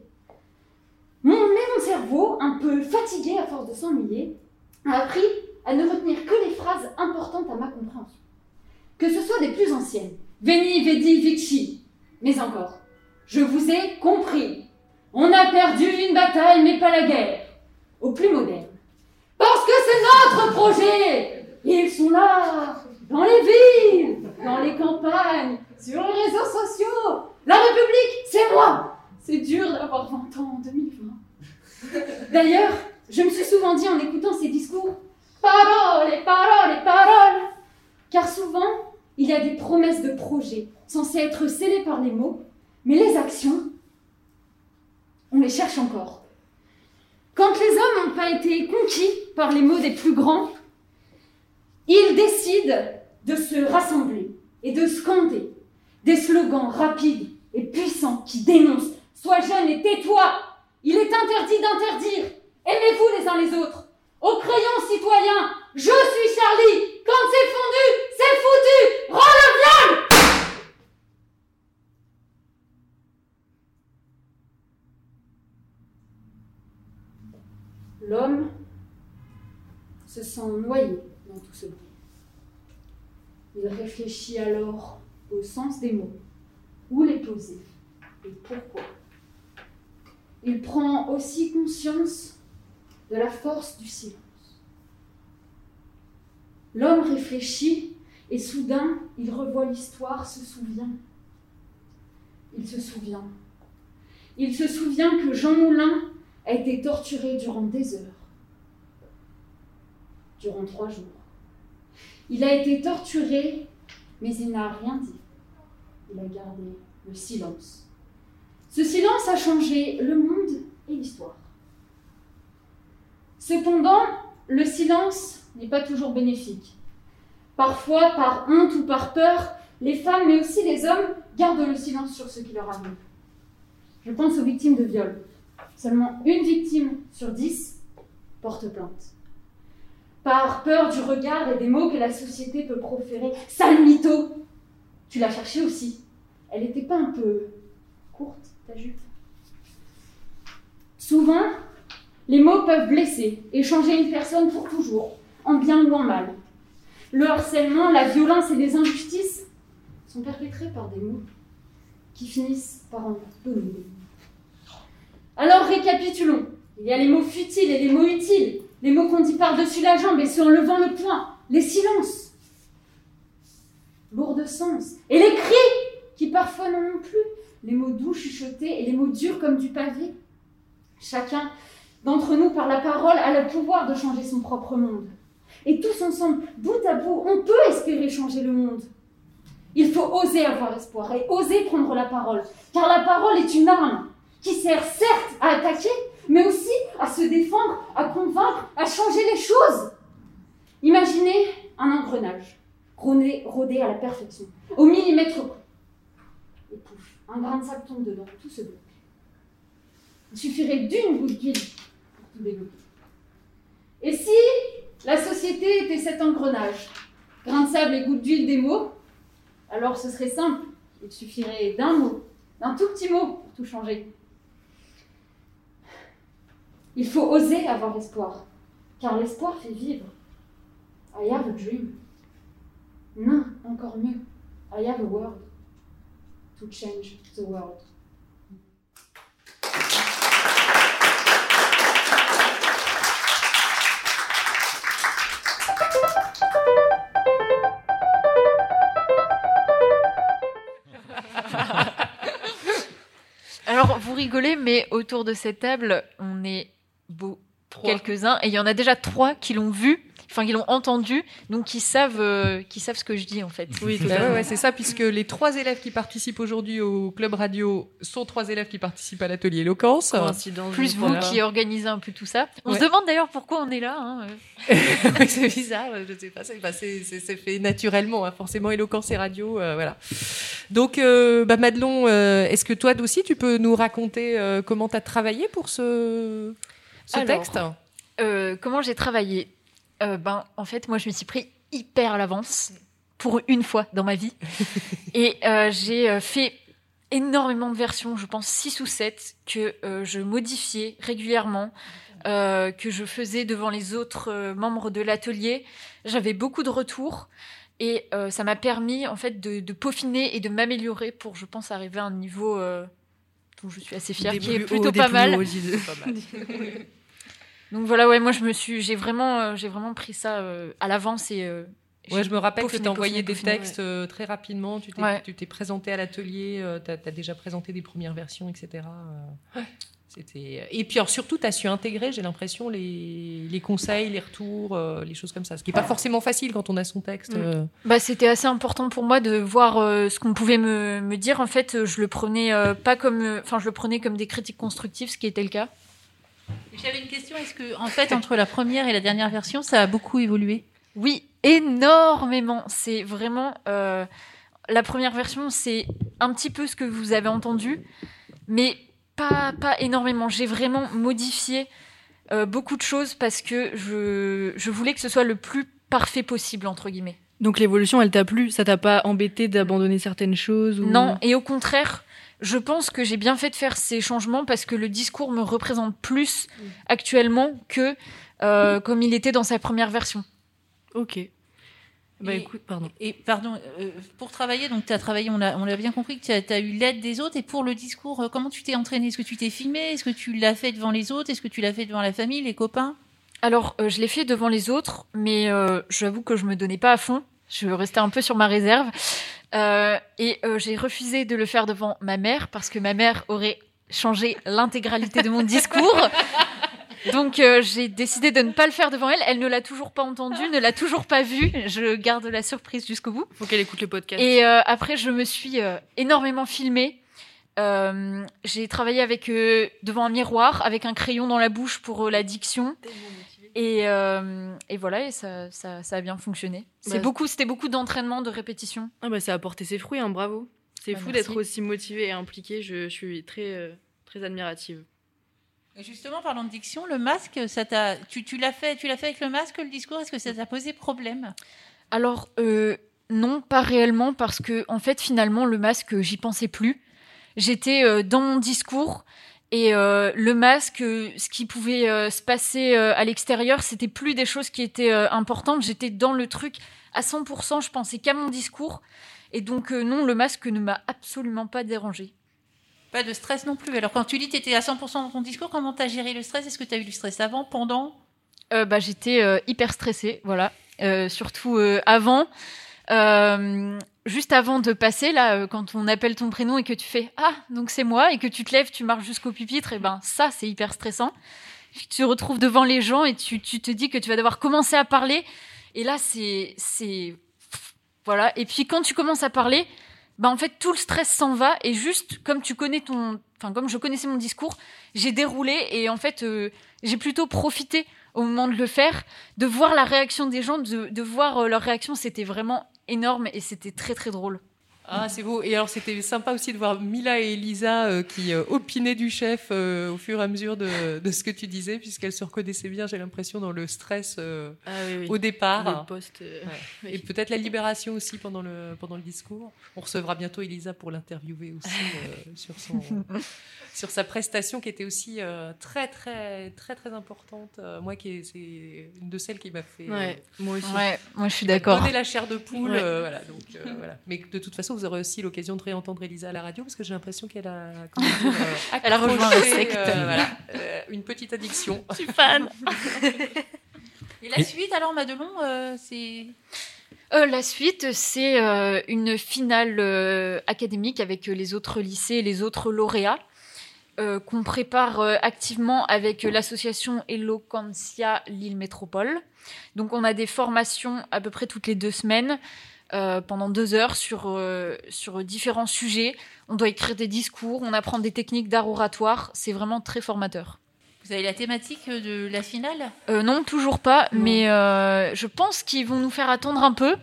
Mon, mais mon cerveau, un peu fatigué à force de s'ennuyer, a appris à ne retenir que les phrases importantes à ma compréhension. Que ce soit des plus anciennes, Veni, Vedi, Vici, mais encore, je vous ai compris. On a perdu une bataille, mais pas la guerre. Au plus moderne. Parce que c'est notre projet Ils sont là, dans les villes, dans les campagnes, sur les réseaux sociaux. La République, c'est moi C'est dur d'avoir 20 ans en 2020. D'ailleurs, je me suis souvent dit en écoutant ces discours, paroles, paroles, paroles, car souvent, il y a des promesses de projets censées être scellées par les mots, mais les actions, on les cherche encore. Quand les hommes n'ont pas été conquis par les mots des plus grands, ils décident de se rassembler et de scander des slogans rapides et puissants qui dénoncent Sois jeune et tais-toi! Il est interdit d'interdire. Aimez-vous les uns les autres. Au crayon citoyen, je suis Charlie! Quand c'est fondu, c'est foutu le viol L'homme se sent noyé dans tout ce bruit. Il réfléchit alors au sens des mots, où les poser et pourquoi. Il prend aussi conscience de la force du silence. L'homme réfléchit et soudain il revoit l'histoire, se souvient. Il se souvient. Il se souvient que Jean Moulin a été torturé durant des heures, durant trois jours. Il a été torturé, mais il n'a rien dit. Il a gardé le silence. Ce silence a changé le monde et l'histoire. Cependant, le silence n'est pas toujours bénéfique. Parfois, par honte ou par peur, les femmes, mais aussi les hommes, gardent le silence sur ce qui leur arrive. Je pense aux victimes de viol. Seulement une victime sur dix porte plainte. Par peur du regard et des mots que la société peut proférer. Sale mytho Tu l'as cherchée aussi. Elle n'était pas un peu courte, ta jupe? Souvent, les mots peuvent blesser et changer une personne pour toujours, en bien ou en mal. Le harcèlement, la violence et les injustices sont perpétrés par des mots qui finissent par en donner. Alors récapitulons. Il y a les mots futiles et les mots utiles, les mots qu'on dit par-dessus la jambe et ceux en levant le poing, les silences, lourds de sens, et les cris qui parfois n'en ont plus, les mots doux chuchotés et les mots durs comme du pavé. Chacun d'entre nous, par la parole, a le pouvoir de changer son propre monde. Et tous ensemble, bout à bout, on peut espérer changer le monde. Il faut oser avoir espoir et oser prendre la parole, car la parole est une arme qui sert certes à attaquer, mais aussi à se défendre, à convaincre, à changer les choses. Imaginez un engrenage, rodé, rodé à la perfection, au millimètre. Et pouf, un grain de sable tombe dedans, tout se bloque. Il suffirait d'une goutte d'huile pour tout débloquer. Et si la société était cet engrenage, grain de sable et goutte d'huile des mots, alors ce serait simple. Il suffirait d'un mot, d'un tout petit mot pour tout changer. Il faut oser avoir espoir, car l'espoir fait vivre. I have a dream. Non, encore mieux. I have a world to change the world. [LAUGHS] Alors, vous rigolez, mais autour de cette table, on est quelques-uns, et il y en a déjà trois qui l'ont vu, enfin qui l'ont entendu, donc qui savent, euh, qui savent ce que je dis en fait. Oui. [LAUGHS] Ouais, c'est ça, puisque les trois élèves qui participent aujourd'hui au club radio sont trois élèves qui participent à l'atelier éloquence. Plus vous voilà. qui organisez un peu tout ça. On Ouais. se demande d'ailleurs pourquoi on est là. hein, [LAUGHS] c'est bizarre, je sais pas, c'est bah, fait naturellement, hein, forcément éloquence et radio, euh, voilà. Donc, euh, bah, Madelon, euh, est-ce que toi aussi tu peux nous raconter comment tu as travaillé pour ce, ce Alors, texte Euh, comment j'ai travaillé Euh, Ben, en fait, moi, je me suis pris hyper à l'avance pour une fois dans ma vie, [LAUGHS] et euh, j'ai fait énormément de versions, je pense 6 ou 7, que je modifiais régulièrement, que je faisais devant les autres membres de l'atelier. J'avais beaucoup de retours et ça m'a permis en fait de, de peaufiner et de m'améliorer pour, je pense, arriver à un niveau dont je suis assez fière, Des qui est plutôt hauts, [LAUGHS] pas mal. hauts. Donc voilà, ouais, moi je me suis, j'ai vraiment, euh, j'ai vraiment pris ça euh, à l'avance et. euh, Ouais, je me rappelle que tu envoyé peaufiné, des ouais. textes euh, très rapidement, tu t'es Ouais. tu t'es présenté à l'atelier, tu as, déjà présenté des premières versions, etc. euh. Et puis alors, surtout, tu as su intégrer, j'ai l'impression, les, les conseils, les retours, euh, les choses comme ça. Ce qui n'est pas forcément facile quand on a son texte. Mm. euh. Bah, c'était assez important pour moi de voir euh, ce qu'on pouvait me, me dire. En fait, euh, je le prenais euh, pas comme, euh, enfin, je le prenais comme des critiques constructives, ce qui était le cas. J'avais une question. Est-ce que, en fait, entre la première et la dernière version, ça a beaucoup évolué? Oui, énormément. C'est vraiment euh, la première version, c'est un petit peu ce que vous avez entendu, mais pas pas énormément. J'ai vraiment modifié euh, beaucoup de choses parce que je je voulais que ce soit le plus parfait possible entre guillemets. Donc l'évolution, elle t'a plu? Ça t'a pas embêté d'abandonner certaines choses ou... Non, et au contraire, je pense que j'ai bien fait de faire ces changements parce que le discours me représente plus actuellement que euh, comme il était dans sa première version. Ok. Bah Et- écoute, pardon. Et pardon, euh, pour travailler, donc tu as travaillé, on l'a bien compris, que tu as, eu l'aide des autres. Et pour le discours, euh, comment tu t'es entraîné Est-ce que tu t'es filmé Est-ce que tu l'as fait devant les autres? Est-ce que tu l'as fait devant la famille, les copains? Alors, euh, je l'ai fait devant les autres, mais j'avoue que je me donnais pas à fond. Je restais un peu sur ma réserve. Et j'ai refusé de le faire devant ma mère parce que ma mère aurait changé l'intégralité de mon [LAUGHS] discours. Donc euh, j'ai décidé de ne pas le faire devant elle. Elle ne l'a toujours pas entendu, ne l'a toujours pas vu. Je garde la surprise jusqu'au bout. Faut qu'elle écoute le podcast. Et euh, après, je me suis euh, énormément filmée. Euh, j'ai travaillé avec euh, devant un miroir, avec un crayon dans la bouche pour euh, la diction. Et, euh, et voilà, et ça, ça, ça a bien fonctionné. C'est Bah, beaucoup, c'était beaucoup d'entraînement, de répétition. Ah bah ça a porté ses fruits, hein, bravo. C'est Bah, fou d'être aussi motivée et impliquée. Je, je suis très, euh, très admirative. Justement, parlant de diction, le masque, ça tu, tu l'as fait, tu l'as fait avec le masque, le discours. Est-ce que ça t'a posé problème? Alors euh, non, pas réellement, parce que en fait, finalement, le masque, j'y pensais plus. J'étais euh, dans mon discours. Et euh, le masque, ce qui pouvait se passer à l'extérieur, c'était plus des choses qui étaient importantes. J'étais dans le truc à 100%. Je pensais qu'à mon discours. Et donc non, le masque ne m'a absolument pas dérangé. Pas de stress non plus. Alors quand tu que tu étais à 100% dans ton discours, comment t'as géré le stress? Est-ce que tu as eu du stress avant, pendant? Euh, bah, j'étais euh, hyper stressée, voilà. Euh, surtout avant, juste avant de passer là, quand on appelle ton prénom et que tu fais ah donc c'est moi et que tu te lèves, tu marches jusqu'au pupitre, et ben ça c'est hyper stressant. Tu te retrouves devant les gens et tu, tu te dis que tu vas devoir commencer à parler, et là c'est voilà. Et puis quand tu commences à parler, bah en fait tout le stress s'en va et juste comme tu connais ton, enfin comme je connaissais mon discours, j'ai déroulé et en fait euh, j'ai plutôt profité au moment de le faire, de voir la réaction des gens, de, voir euh, leur réaction, c'était vraiment énorme et c'était très très drôle. Ah, c'est beau. Et alors, c'était sympa aussi de voir Mila et Elisa euh, qui euh, opinaient du chef euh, au fur et à mesure de, de ce que tu disais, puisqu'elles se reconnaissaient bien, j'ai l'impression, dans le stress euh, Ah oui, oui. au départ. Le poste, euh, Ouais. Et peut-être la libération aussi pendant le, pendant le discours. On recevra bientôt Elisa pour l'interviewer aussi euh, [LAUGHS] sur, son, sur sa prestation qui était aussi euh, très, très, très, très importante. Euh, moi, qui est- c'est une de celles qui m'a fait. Ouais, moi aussi. Ouais, moi je suis d'accord. Donné la chair de poule. Ouais. euh, voilà, donc, euh, voilà. Mais de toute façon, vous aurez aussi l'occasion de réentendre Elisa à la radio parce que j'ai l'impression qu'elle a, dire, [LAUGHS] euh, Elle a rejoint la secte. euh, voilà, euh, une petite addiction. Je suis fan. Et la suite, alors, Madelon, euh, c'est. Euh, la suite, c'est euh, une finale euh, académique avec euh, les autres lycées et les autres lauréats euh, qu'on prépare euh, activement avec euh, l'association Eloquentia Lille Métropole. Donc on a des formations à peu près toutes les deux semaines euh, pendant deux heures sur, euh, sur différents sujets. On doit écrire des discours, on apprend des techniques d'art oratoire. C'est vraiment très formateur. Vous avez la thématique de la finale? Euh, non, toujours pas, mais euh, je pense qu'ils vont nous faire attendre un peu.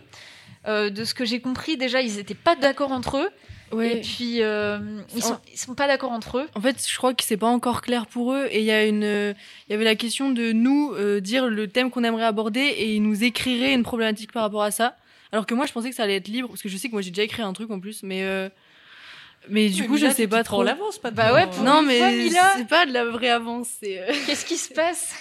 Euh, de ce que j'ai compris, déjà, ils n'étaient pas d'accord entre eux. Ouais. Et puis, euh, ils, sont, ils sont pas d'accord entre eux. En fait, je crois que c'est pas encore clair pour eux. Et il y a une, euh, il y avait la question de nous euh, dire le thème qu'on aimerait aborder et ils nous écriraient une problématique par rapport à ça. Alors que moi, je pensais que ça allait être libre parce que je sais que moi j'ai déjà écrit un truc en plus, mais euh, mais du Mais coup, Mila, je sais pas trop. l'avance, pas de Bah ouais, pour non, mais c'est pas de la vraie avance. Euh, Qu'est-ce qui se passe?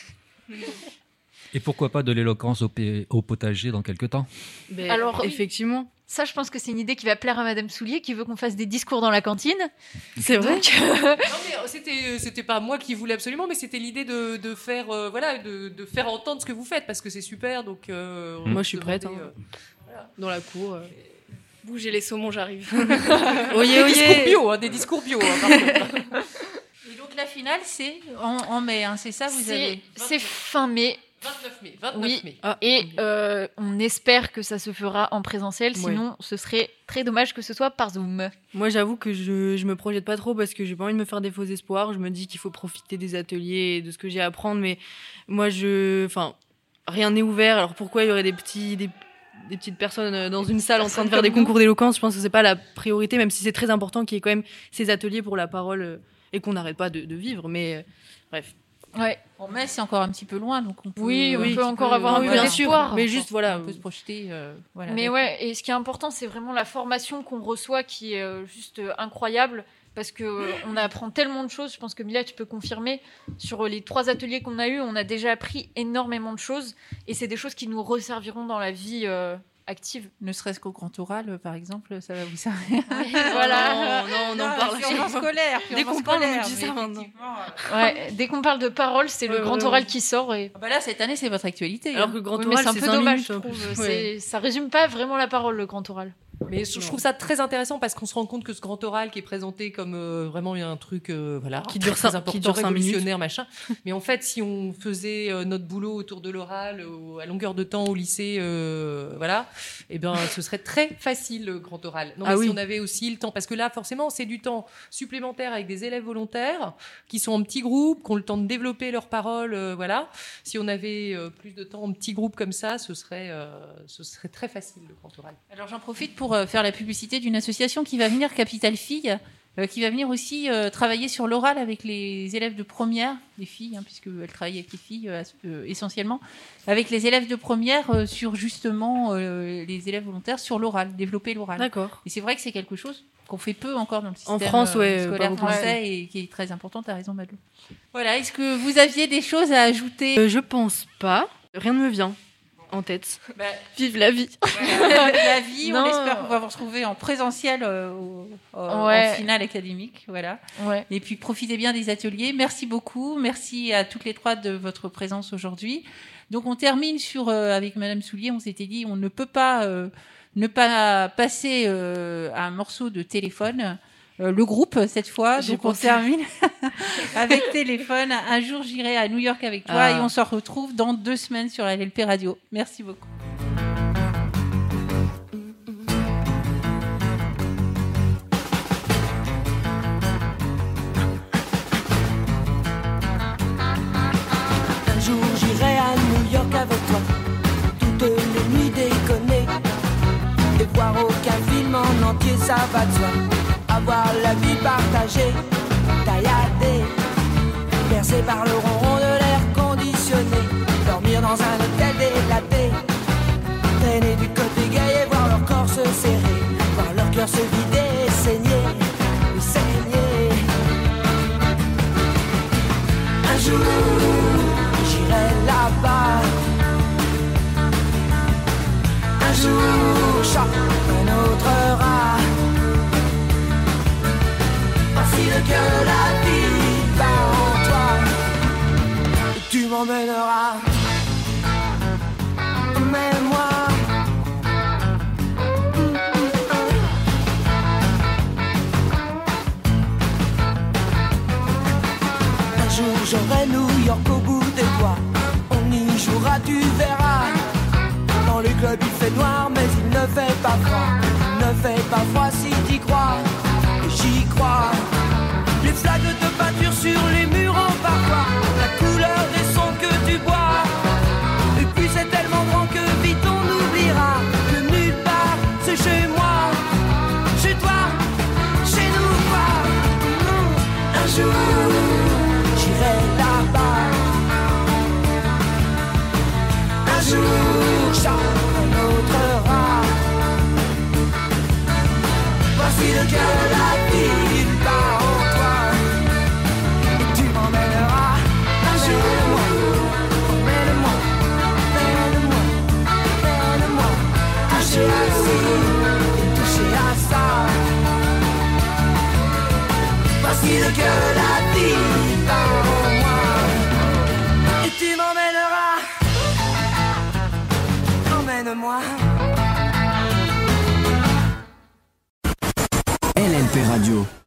Et pourquoi pas de l'éloquence au, potager dans quelques temps? Ben, Alors, effectivement, Ça, je pense que c'est une idée qui va plaire à Madame Soulier, qui veut qu'on fasse des discours dans la cantine. c'est vrai. Donc, euh, Non, mais c'était c'était pas moi qui voulais absolument, mais c'était l'idée de, de faire euh, voilà de, de faire entendre ce que vous faites parce que c'est super. Donc euh, on Moi, je suis prête, hein. euh, Dans la cour. euh. Bougez les saumons, j'arrive. [LAUGHS] Oyez, des discours oyez. bio, hein, des discours bio. hein, par. Et donc la finale, c'est en, en mai, hein, c'est ça vous c'est avez c'est fin mai. 29 mai. 29 Oui. mai. Ah, Et euh, on espère que ça se fera en présentiel, Ouais. sinon ce serait très dommage que ce soit par Zoom. Moi, j'avoue que je, je me projette pas trop parce que j'ai pas envie de me faire des faux espoirs. Je me dis qu'il faut profiter des ateliers et de ce que j'ai à apprendre, mais moi, je, enfin, rien n'est ouvert. Alors pourquoi il y aurait des petits, des, des petites personnes euh, dans une salle en train de faire des concours d'éloquence Je pense que c'est pas la priorité, même si c'est très important qu'il y ait quand même ces ateliers pour la parole euh, et qu'on n'arrête pas de, de vivre. Mais euh, bref. Ouais. En mai, c'est encore un petit peu loin, donc on peut, Oui, on peut encore peu- avoir un oui, peu d'espoir. Mais juste voilà. On peut se projeter. euh, voilà, Mais avec- ouais, et ce qui est important, c'est vraiment la formation qu'on reçoit qui est juste euh, incroyable. Parce que euh, on apprend tellement de choses. Je pense que Mila, tu peux confirmer. Sur les trois ateliers qu'on a eus, on a déjà appris énormément de choses. Et c'est des choses qui nous resserviront dans la vie euh, active. Ne serait-ce qu'au grand oral, par exemple, ça va vous servir. [LAUGHS] voilà. Non, non, on en parle. purement scolaire. Dès qu'on parle, on dit ça maintenant. euh, Ouais, dès qu'on parle de parole, c'est le grand oral qui sort. Et... ah bah là, cette année, c'est votre actualité. Alors hein. que le grand Oui, oral, c'est un peu dommage, minutes, je trouve. Ouais. Ça résume pas vraiment la parole, le grand oral. Mais je, je trouve ça très intéressant parce qu'on se rend compte que ce grand oral qui est présenté comme euh, vraiment un truc euh, voilà Qui très, dure très important, qui dure révolutionnaire machin. Mais en fait, si on faisait euh, notre boulot autour de l'oral au- à longueur de temps au lycée, euh, voilà, et ben ce serait très facile le grand oral. Non, Ah mais oui. si on avait aussi le temps, parce que là forcément c'est du temps supplémentaire avec des élèves volontaires qui sont en petits groupes, qui ont le temps de développer leurs paroles, euh, voilà. Si on avait euh, plus de temps en petits groupes comme ça, ce serait euh, ce serait très facile le grand oral. Alors j'en profite pour euh, faire la publicité d'une association qui va venir, Capital Filles, euh, qui va venir aussi euh, travailler sur l'oral avec les élèves de première, les filles, hein, puisqu'elles travaillent avec les filles essentiellement, avec les élèves de première sur justement les élèves volontaires sur l'oral, développer l'oral. D'accord. Et c'est vrai que c'est quelque chose qu'on fait peu encore dans le système En France, ouais, scolaire français et qui est très important, tu as raison Madeleine. Voilà, est-ce que vous aviez des choses à ajouter? Euh, je pense pas. Rien ne me vient en tête. Bah, Vive la vie. la vie, [LAUGHS] Non. on espère va vous retrouver en présentiel euh, Ouais. en finale académique. Voilà. Ouais. Et puis profitez bien des ateliers. Merci beaucoup. Merci à toutes les trois de votre présence aujourd'hui. Donc on termine sur euh, avec Madame Soulier. On s'était dit on ne peut pas euh, ne pas passer euh, un morceau de téléphone. Euh, le groupe cette fois. J'ai Donc on termine [LAUGHS] avec téléphone. Un jour j'irai à New York avec toi Ah. et on se retrouve dans deux semaines sur la LP Radio. Merci beaucoup. Un jour j'irai à New York avec toi, toutes les nuits déconner, et voir aucun film en entier, ça va de soi. Avoir la vie partagée, tailladée, bercée par le ronron de l'air conditionné, dormir dans un hôtel délaté, traîner du côté gay et voir leur corps se serrer, voir leur cœur se vider saigner, saigner. Un jour, j'irai là-bas. Un jour, choc, un autre m'emmèneras. Emmène-moi. Un jour j'aurai New York au bout des doigts. On y jouera, tu verras. Dans les clubs il fait noir, mais il ne fait pas froid. Ne fait pas froid si t'y crois. J'y crois. Les flaques de peinture sur les murs en parfois. La couleur tu bois.